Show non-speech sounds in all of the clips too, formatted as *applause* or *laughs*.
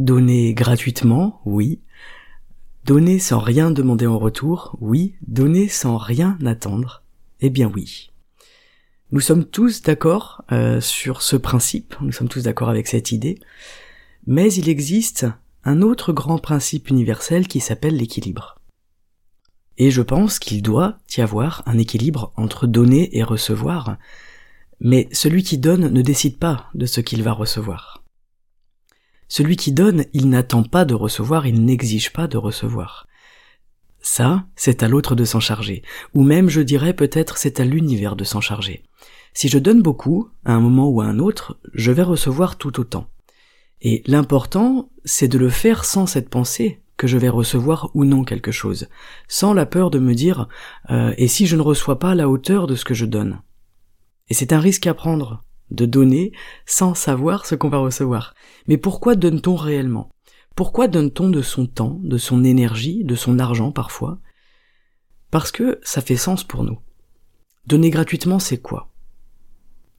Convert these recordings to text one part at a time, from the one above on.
Donner gratuitement, oui. Donner sans rien demander en retour, oui. Donner sans rien attendre, eh bien oui. Nous sommes tous d'accord euh, sur ce principe, nous sommes tous d'accord avec cette idée, mais il existe un autre grand principe universel qui s'appelle l'équilibre. Et je pense qu'il doit y avoir un équilibre entre donner et recevoir, mais celui qui donne ne décide pas de ce qu'il va recevoir. Celui qui donne, il n'attend pas de recevoir, il n'exige pas de recevoir. Ça, c'est à l'autre de s'en charger, ou même je dirais peut-être c'est à l'univers de s'en charger. Si je donne beaucoup, à un moment ou à un autre, je vais recevoir tout autant. Et l'important, c'est de le faire sans cette pensée que je vais recevoir ou non quelque chose, sans la peur de me dire euh, et si je ne reçois pas la hauteur de ce que je donne? Et c'est un risque à prendre, de donner sans savoir ce qu'on va recevoir. Mais pourquoi donne-t-on réellement? Pourquoi donne-t-on de son temps, de son énergie, de son argent parfois? Parce que ça fait sens pour nous. Donner gratuitement, c'est quoi?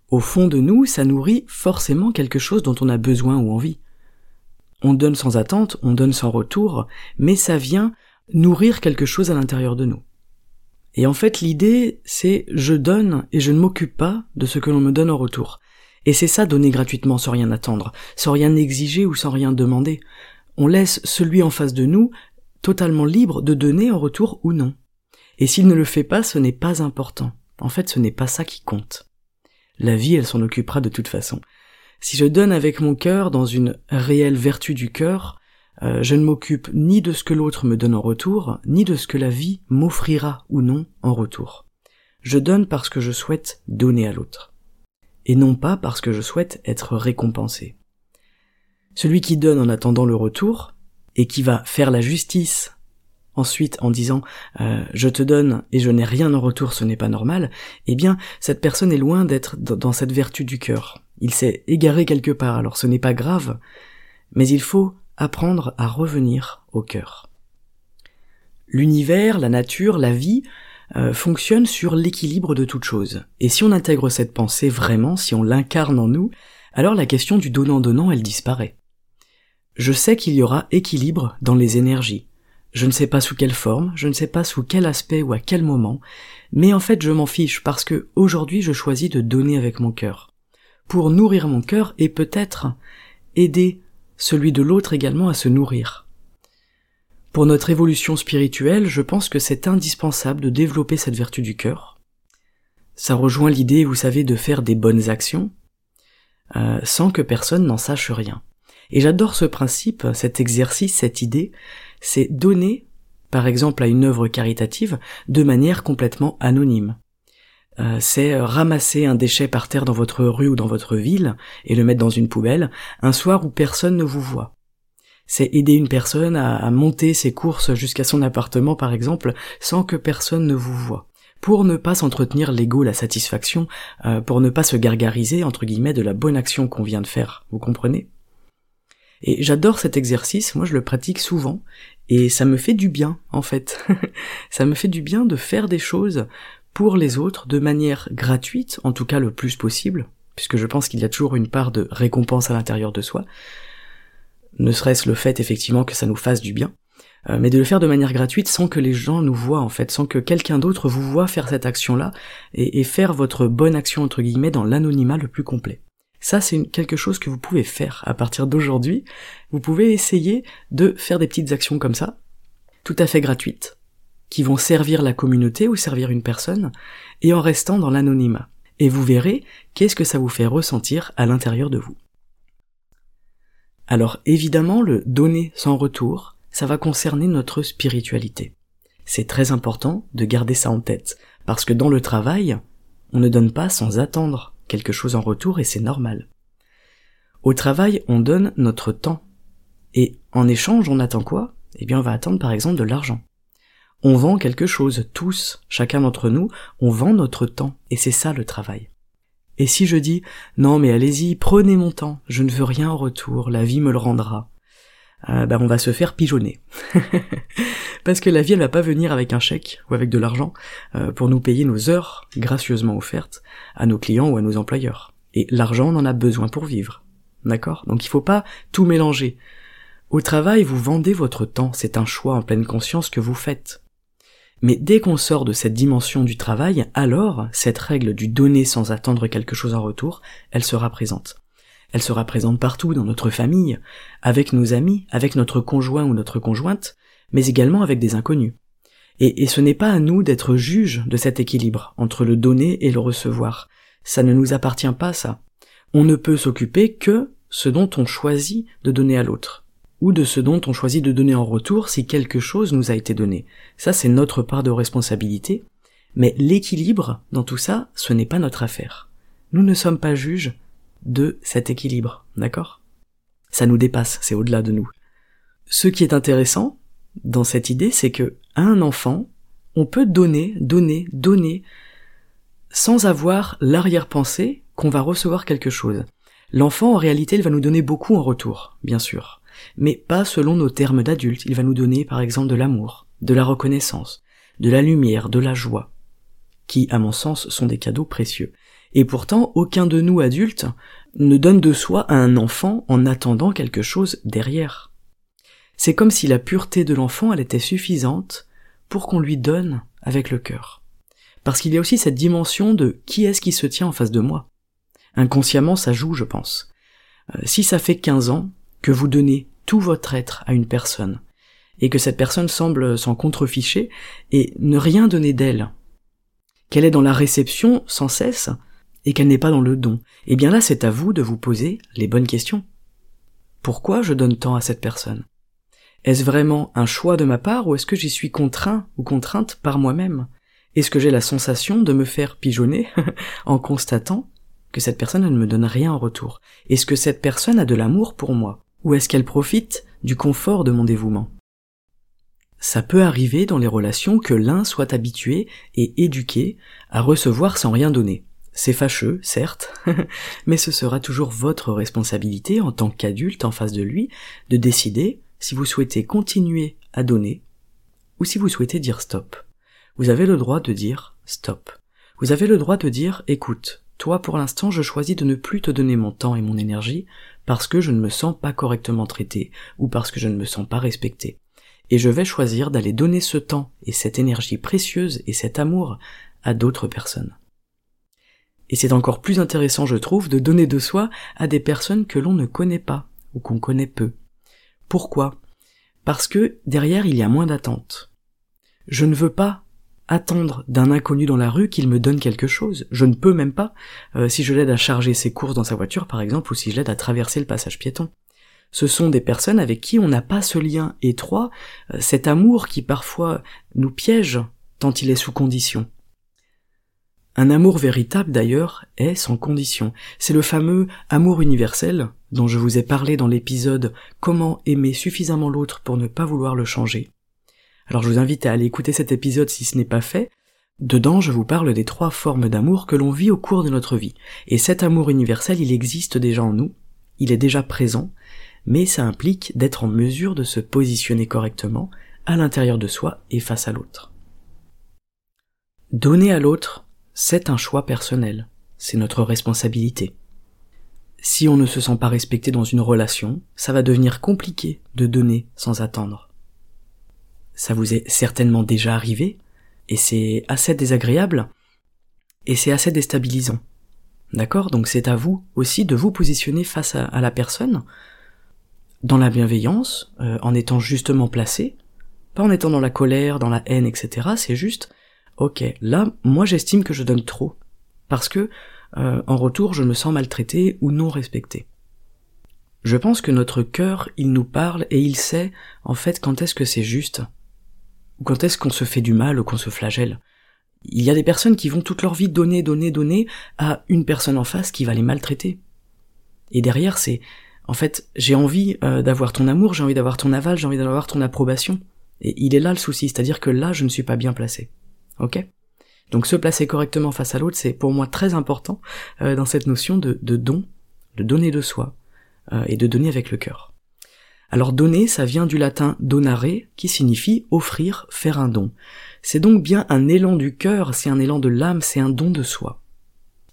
Au fond de nous, ça nourrit forcément quelque chose dont on a besoin ou envie. On donne sans attente, on donne sans retour, mais ça vient nourrir quelque chose à l'intérieur de nous. Et en fait, l'idée, c'est je donne et je ne m'occupe pas de ce que l'on me donne en retour. Et c'est ça donner gratuitement sans rien attendre, sans rien exiger ou sans rien demander. On laisse celui en face de nous totalement libre de donner en retour ou non. Et s'il ne le fait pas, ce n'est pas important. En fait, ce n'est pas ça qui compte. La vie, elle s'en occupera de toute façon. Si je donne avec mon cœur dans une réelle vertu du cœur, euh, je ne m'occupe ni de ce que l'autre me donne en retour, ni de ce que la vie m'offrira ou non en retour. Je donne parce que je souhaite donner à l'autre, et non pas parce que je souhaite être récompensé. Celui qui donne en attendant le retour, et qui va faire la justice ensuite en disant euh, je te donne et je n'ai rien en retour, ce n'est pas normal, eh bien cette personne est loin d'être dans cette vertu du cœur. Il s'est égaré quelque part, alors ce n'est pas grave, mais il faut apprendre à revenir au cœur. L'univers, la nature, la vie euh, fonctionnent sur l'équilibre de toute chose. Et si on intègre cette pensée vraiment, si on l'incarne en nous, alors la question du donnant-donnant, elle disparaît. Je sais qu'il y aura équilibre dans les énergies, je ne sais pas sous quelle forme, je ne sais pas sous quel aspect ou à quel moment, mais en fait je m'en fiche parce que aujourd'hui je choisis de donner avec mon cœur. Pour nourrir mon cœur et peut-être aider celui de l'autre également à se nourrir. Pour notre évolution spirituelle, je pense que c'est indispensable de développer cette vertu du cœur. Ça rejoint l'idée, vous savez, de faire des bonnes actions, euh, sans que personne n'en sache rien. Et j'adore ce principe, cet exercice, cette idée, c'est donner, par exemple à une œuvre caritative, de manière complètement anonyme. Euh, c'est ramasser un déchet par terre dans votre rue ou dans votre ville et le mettre dans une poubelle un soir où personne ne vous voit. C'est aider une personne à, monter ses courses jusqu'à son appartement par exemple sans que personne ne vous voit pour ne pas s'entretenir l'ego, la satisfaction, euh, pour ne pas se gargariser, entre guillemets, de la bonne action qu'on vient de faire. Vous comprenez? Et j'adore cet exercice, moi je le pratique souvent, et ça me fait du bien en fait. *laughs* ça me fait du bien de faire des choses pour les autres de manière gratuite, en tout cas le plus possible, puisque je pense qu'il y a toujours une part de récompense à l'intérieur de soi, ne serait-ce le fait effectivement que ça nous fasse du bien, euh, mais de le faire de manière gratuite sans que les gens nous voient en fait, sans que quelqu'un d'autre vous voit faire cette action-là, et, et faire votre bonne action entre guillemets dans l'anonymat le plus complet. Ça, c'est quelque chose que vous pouvez faire à partir d'aujourd'hui. Vous pouvez essayer de faire des petites actions comme ça, tout à fait gratuites, qui vont servir la communauté ou servir une personne, et en restant dans l'anonymat. Et vous verrez qu'est-ce que ça vous fait ressentir à l'intérieur de vous. Alors évidemment, le donner sans retour, ça va concerner notre spiritualité. C'est très important de garder ça en tête, Parce que dans le travail, on ne donne pas sans attendre quelque chose en retour et c'est normal. Au travail, on donne notre temps. Et en échange, on attend quoi? Eh bien, on va attendre par exemple de l'argent. On vend quelque chose, tous, chacun d'entre nous, on vend notre temps, et c'est ça le travail. Et si je dis non mais allez-y, prenez mon temps, je ne veux rien en retour, la vie me le rendra, euh, on va se faire pigeonner. *laughs* Parce que la vie elle va pas venir avec un chèque ou avec de l'argent euh, pour nous payer nos heures gracieusement offertes à nos clients ou à nos employeurs. Et l'argent on en a besoin pour vivre. D'accord? Donc il faut pas tout mélanger. Au travail, vous vendez votre temps, c'est un choix en pleine conscience que vous faites. Mais dès qu'on sort de cette dimension du travail, alors cette règle du donner sans attendre quelque chose en retour, elle sera présente. Elle sera présente partout dans notre famille, avec nos amis, avec notre conjoint ou notre conjointe, mais également avec des inconnus. Et, ce n'est pas à nous d'être juges de cet équilibre entre le donner et le recevoir. Ça ne nous appartient pas, ça. On ne peut s'occuper que ce dont on choisit de donner à l'autre ou de ce dont on choisit de donner en retour si quelque chose nous a été donné. Ça, c'est notre part de responsabilité, mais l'équilibre dans tout ça, ce n'est pas notre affaire. Nous ne sommes pas juges de cet équilibre, d'accord? Ça nous dépasse, c'est au-delà de nous. Ce qui est intéressant dans cette idée, c'est que à un enfant, on peut donner, donner, donner, sans avoir l'arrière-pensée qu'on va recevoir quelque chose. L'enfant, en réalité, il va nous donner beaucoup en retour, bien sûr mais pas selon nos termes d'adulte. Il va nous donner par exemple de l'amour, de la reconnaissance, de la lumière, de la joie, qui, à mon sens, sont des cadeaux précieux. Et pourtant, aucun de nous adultes ne donne de soi à un enfant en attendant quelque chose derrière. C'est comme si la pureté de l'enfant, elle était suffisante pour qu'on lui donne avec le cœur. Parce qu'il y a aussi cette dimension de qui est-ce qui se tient en face de moi. Inconsciemment, ça joue, je pense. Euh, si ça fait 15 ans que vous donnez votre être à une personne, et que cette personne semble s'en contreficher et ne rien donner d'elle, qu'elle est dans la réception sans cesse, et qu'elle n'est pas dans le don, eh bien là c'est à vous de vous poser les bonnes questions. Pourquoi je donne tant à cette personne? Est-ce vraiment un choix de ma part ou est-ce que j'y suis contraint ou contrainte par moi-même? Est-ce que j'ai la sensation de me faire pigeonner *laughs* en constatant que cette personne ne me donne rien en retour? Est-ce que cette personne a de l'amour pour moi? Ou est-ce qu'elle profite du confort de mon dévouement? Ça peut arriver dans les relations que l'un soit habitué et éduqué à recevoir sans rien donner. C'est fâcheux, certes, *laughs* mais ce sera toujours votre responsabilité en tant qu'adulte en face de lui de décider si vous souhaitez continuer à donner ou si vous souhaitez dire stop. Vous avez le droit de dire stop. Vous avez le droit de dire écoute, toi pour l'instant je choisis de ne plus te donner mon temps et mon énergie parce que je ne me sens pas correctement traité ou parce que je ne me sens pas respecté. Et je vais choisir d'aller donner ce temps et cette énergie précieuse et cet amour à d'autres personnes. Et c'est encore plus intéressant, je trouve, de donner de soi à des personnes que l'on ne connaît pas ou qu'on connaît peu. Pourquoi? Parce que derrière il y a moins d'attente. Je ne veux pas attendre d'un inconnu dans la rue qu'il me donne quelque chose. Je ne peux même pas, euh, si je l'aide à charger ses courses dans sa voiture par exemple, ou si je l'aide à traverser le passage piéton. Ce sont des personnes avec qui on n'a pas ce lien étroit, euh, cet amour qui parfois nous piège tant il est sous condition. Un amour véritable d'ailleurs est sans condition. C'est le fameux amour universel dont je vous ai parlé dans l'épisode Comment aimer suffisamment l'autre pour ne pas vouloir le changer. Alors je vous invite à aller écouter cet épisode si ce n'est pas fait. Dedans, je vous parle des trois formes d'amour que l'on vit au cours de notre vie. Et cet amour universel, il existe déjà en nous, il est déjà présent, mais ça implique d'être en mesure de se positionner correctement à l'intérieur de soi et face à l'autre. Donner à l'autre, c'est un choix personnel, c'est notre responsabilité. Si on ne se sent pas respecté dans une relation, ça va devenir compliqué de donner sans attendre ça vous est certainement déjà arrivé, et c'est assez désagréable, et c'est assez déstabilisant. D'accord? Donc c'est à vous aussi de vous positionner face à, la personne, dans la bienveillance, euh, en étant justement placé, pas en étant dans la colère, dans la haine, etc. C'est juste, ok, là, moi j'estime que je donne trop, parce que euh, en retour je me sens maltraité ou non respecté. Je pense que notre cœur, il nous parle et il sait en fait quand est-ce que c'est juste ou quand est-ce qu'on se fait du mal ou qu'on se flagelle? Il y a des personnes qui vont toute leur vie donner, donner, donner à une personne en face qui va les maltraiter. Et derrière, c'est, en fait, j'ai envie euh, d'avoir ton amour, j'ai envie d'avoir ton aval, j'ai envie d'avoir ton approbation. Et il est là le souci, c'est-à-dire que là, je ne suis pas bien placé. Ok? Donc se placer correctement face à l'autre, c'est pour moi très important euh, dans cette notion de, don, de donner de soi, euh, et de donner avec le cœur. Alors donner, ça vient du latin donare, qui signifie offrir, faire un don. C'est donc bien un élan du cœur, c'est un élan de l'âme, c'est un don de soi.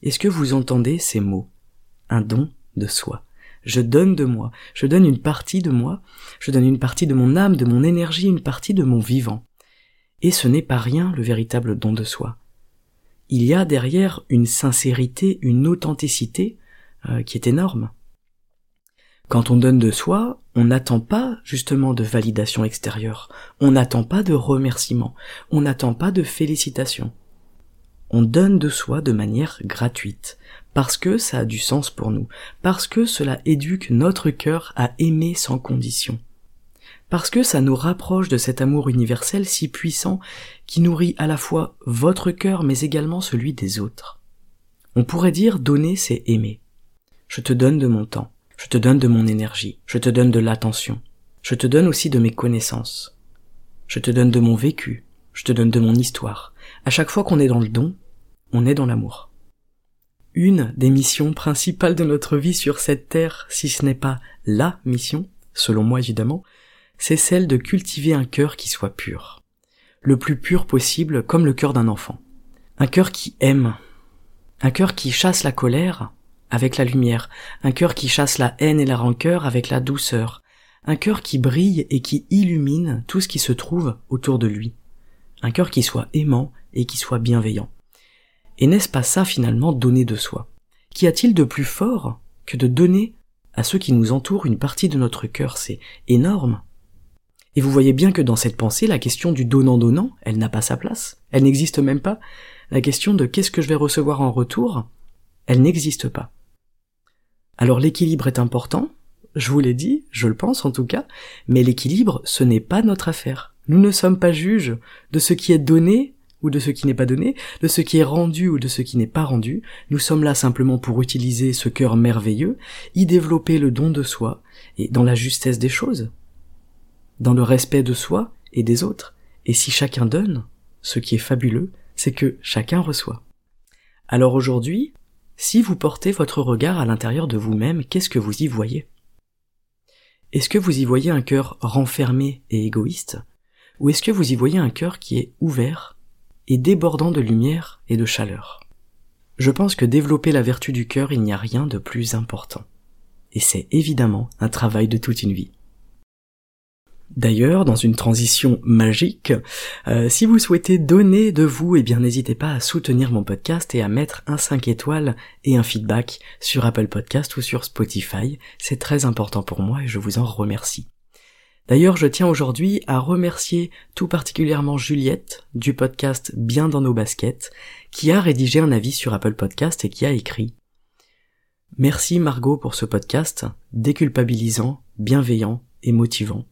Est-ce que vous entendez ces mots? Un don de soi. Je donne de moi, je donne une partie de moi, je donne une partie de mon âme, de mon énergie, une partie de mon vivant. Et ce n'est pas rien le véritable don de soi. Il y a derrière une sincérité, une authenticité euh, qui est énorme. Quand on donne de soi, on n'attend pas justement de validation extérieure, on n'attend pas de remerciement, on n'attend pas de félicitations. On donne de soi de manière gratuite, parce que ça a du sens pour nous, parce que cela éduque notre cœur à aimer sans condition, parce que ça nous rapproche de cet amour universel si puissant qui nourrit à la fois votre cœur mais également celui des autres. On pourrait dire donner c'est aimer. Je te donne de mon temps, je te donne de mon énergie, je te donne de l'attention, je te donne aussi de mes connaissances, je te donne de mon vécu, je te donne de mon histoire. À chaque fois qu'on est dans le don, on est dans l'amour. Une des missions principales de notre vie sur cette terre, si ce n'est pas la mission, selon moi évidemment, c'est celle de cultiver un cœur qui soit pur. Le plus pur possible, comme le cœur d'un enfant. Un cœur qui aime. Un cœur qui chasse la colère, avec la lumière, un cœur qui chasse la haine et la rancœur avec la douceur, un cœur qui brille et qui illumine tout ce qui se trouve autour de lui, un cœur qui soit aimant et qui soit bienveillant. Et n'est-ce pas ça finalement donner de soi? Qu'y a-t-il de plus fort que de donner à ceux qui nous entourent une partie de notre cœur? C'est énorme. Et vous voyez bien que dans cette pensée, la question du donnant-donnant, elle n'a pas sa place, elle n'existe même pas. La question de qu'est-ce que je vais recevoir en retour, elle n'existe pas. Alors l'équilibre est important, je vous l'ai dit, je le pense en tout cas, mais l'équilibre, ce n'est pas notre affaire. Nous ne sommes pas juges de ce qui est donné ou de ce qui n'est pas donné, de ce qui est rendu ou de ce qui n'est pas rendu. Nous sommes là simplement pour utiliser ce cœur merveilleux, y développer le don de soi, et dans la justesse des choses, dans le respect de soi et des autres. Et si chacun donne, ce qui est fabuleux, c'est que chacun reçoit. Alors aujourd'hui, si vous portez votre regard à l'intérieur de vous-même, qu'est-ce que vous y voyez? Est-ce que vous y voyez un cœur renfermé et égoïste? Ou est-ce que vous y voyez un cœur qui est ouvert et débordant de lumière et de chaleur? Je pense que développer la vertu du cœur, il n'y a rien de plus important. Et c'est évidemment un travail de toute une vie. D'ailleurs, dans une transition magique, euh, si vous souhaitez donner de vous, eh bien n'hésitez pas à soutenir mon podcast et à mettre un 5 étoiles et un feedback sur Apple Podcast ou sur Spotify. C'est très important pour moi et je vous en remercie. D'ailleurs, je tiens aujourd'hui à remercier tout particulièrement Juliette du podcast Bien dans nos baskets, qui a rédigé un avis sur Apple Podcast et qui a écrit Merci Margot pour ce podcast, déculpabilisant, bienveillant et motivant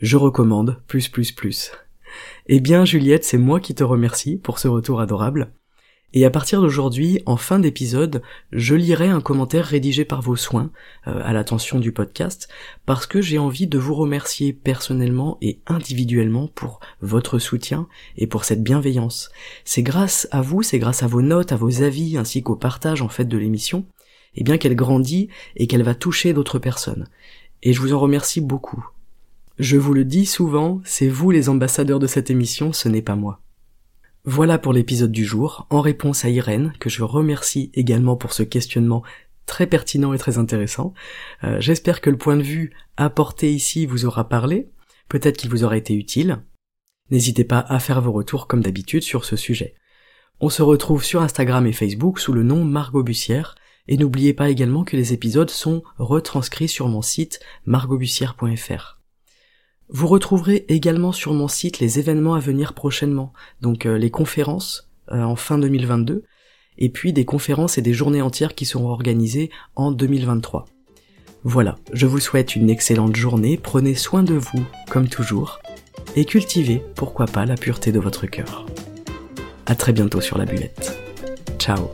je recommande, plus plus plus. Eh bien Juliette, c'est moi qui te remercie pour ce retour adorable. Et à partir d'aujourd'hui, en fin d'épisode, je lirai un commentaire rédigé par vos soins, euh, à l'attention du podcast, parce que j'ai envie de vous remercier personnellement et individuellement pour votre soutien et pour cette bienveillance. C'est grâce à vous, c'est grâce à vos notes, à vos avis, ainsi qu'au partage en fait de l'émission, eh bien qu'elle grandit et qu'elle va toucher d'autres personnes. Et je vous en remercie beaucoup. Je vous le dis souvent, c'est vous les ambassadeurs de cette émission, ce n'est pas moi. Voilà pour l'épisode du jour, en réponse à Irène, que je remercie également pour ce questionnement très pertinent et très intéressant. Euh, j'espère que le point de vue apporté ici vous aura parlé, peut-être qu'il vous aura été utile. N'hésitez pas à faire vos retours comme d'habitude sur ce sujet. On se retrouve sur Instagram et Facebook sous le nom Margot Bussière, et n'oubliez pas également que les épisodes sont retranscrits sur mon site margotbussière.fr. Vous retrouverez également sur mon site les événements à venir prochainement, donc euh, les conférences euh, en fin 2022, et puis des conférences et des journées entières qui seront organisées en 2023. Voilà, je vous souhaite une excellente journée, prenez soin de vous, comme toujours, et cultivez, pourquoi pas, la pureté de votre cœur. À très bientôt sur la buvette. Ciao